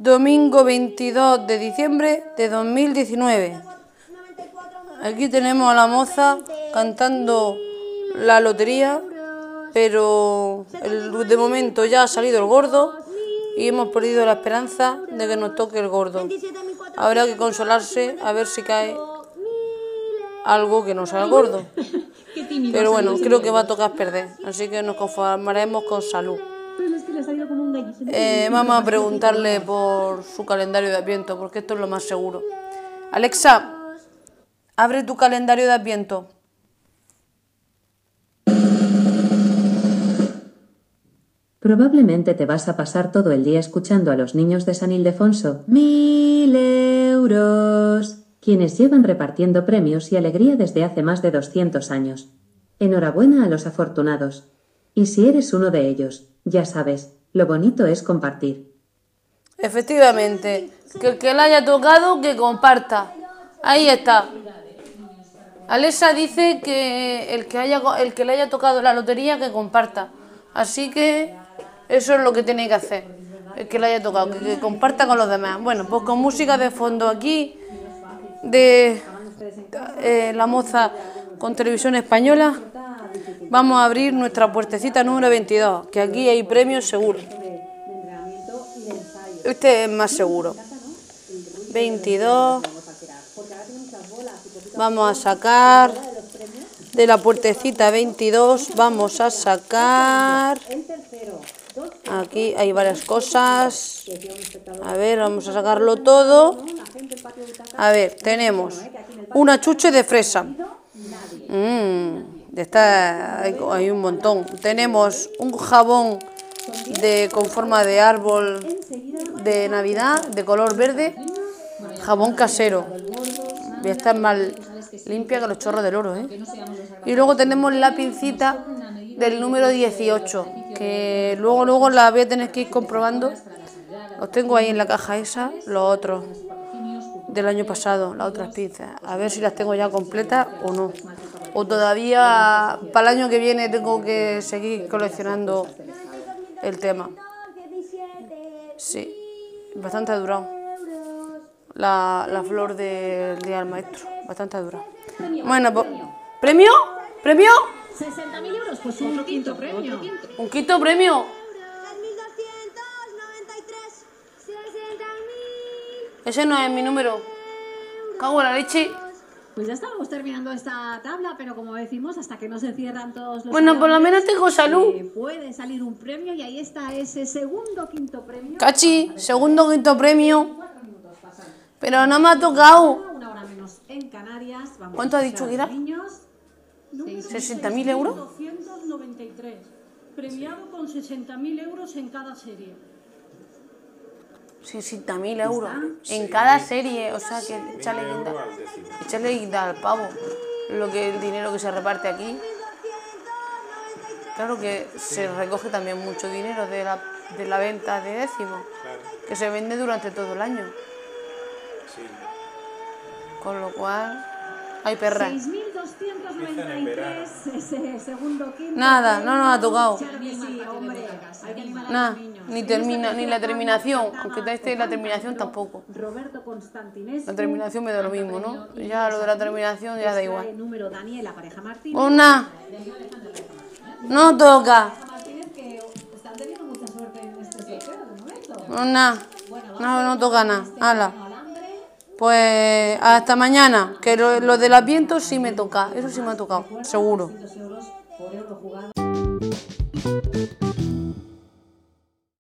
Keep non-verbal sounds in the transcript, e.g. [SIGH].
domingo 22 de diciembre de 2019. Aquí tenemos a la moza cantando la lotería, pero el- de momento ya ha salido el gordo y hemos perdido la esperanza de que nos toque el gordo. Habrá que consolarse a ver si cae algo que no sea el gordo. [LAUGHS] Pero bueno, creo que va a tocar perder, así que nos conformaremos con salud. Le como un gallo. Eh, vamos a preguntarle por su calendario de Adviento, porque esto es lo más seguro. Alexa, abre tu calendario de Adviento. Probablemente te vas a pasar todo el día escuchando a los niños de San Ildefonso. Mil euros. Quienes llevan repartiendo premios y alegría desde hace más de 200 años. Enhorabuena a los afortunados. Y si eres uno de ellos, ya sabes, lo bonito es compartir. Efectivamente, que el que le haya tocado, que comparta. Ahí está. Alexa dice que el que, haya, el que le haya tocado la lotería, que comparta. Así que eso es lo que tiene que hacer. El que le haya tocado, que, que comparta con los demás. Bueno, pues con música de fondo aquí, de eh, la moza con televisión española, vamos a abrir nuestra puertecita número 22, que aquí hay premios seguros. Este es más seguro. 22. Vamos a sacar de la puertecita 22. Vamos a sacar. Aquí hay varias cosas. A ver, vamos a sacarlo todo. A ver, tenemos una chuche de fresa. Mmm, está, hay, hay un montón. Tenemos un jabón de, con forma de árbol de Navidad, de color verde. Jabón casero. Voy a estar más limpia que los chorros del oro, ¿eh? Y luego tenemos la pincita del número 18, que luego luego la voy a tener que ir comprobando. Los tengo ahí en la caja esa, los otros del año pasado, las otras pinzas. A ver si las tengo ya completas o no. O todavía para el año que viene tengo que seguir coleccionando el tema. Sí, bastante ha durado. La, la flor del día del maestro, bastante ha durado. Bueno, pues, ¿premio? ¿Premio? 60.000 euros, pues un quinto premio. ¿Un quinto premio? 3.293, 60.000, Ese no es mi número. Cago en la leche. Pues ya estábamos terminando esta tabla, pero como decimos, hasta que no se cierran todos los. Bueno, por lo menos tengo salud. eh, puede salir un premio y ahí está ese segundo quinto premio. Cachi, segundo quinto premio. Pero no me ha tocado. Una hora menos en Canarias. Vamos ¿Cuánto ha dicho escuchar que a era? los Niños. ¿60.000 euros? 293, premiado con 60.000 euros en cada serie. 60.000 euros en cada serie. O sea que échale guinda, guinda al pavo. Lo que, el dinero que se reparte aquí. Claro que se recoge también mucho dinero de la, de la venta de décimos, que se vende durante todo el año. Con lo cual, hay perras. 6.293, ese segundo quinto. Nada, no nos ha tocado. Claro que sí, hombre. Hay que animar a Nada, los niños. Ni termina, ni la terminación, aunque esté la terminación tampoco. Roberto. La terminación me da lo mismo, ¿no? Ya lo de la terminación ya da Extrae igual. Una. No toca. Este. Una. No, no toca nada. Hala. Pues hasta mañana. Que lo, lo del Adviento sí me toca. Eso sí me ha tocado. Seguro.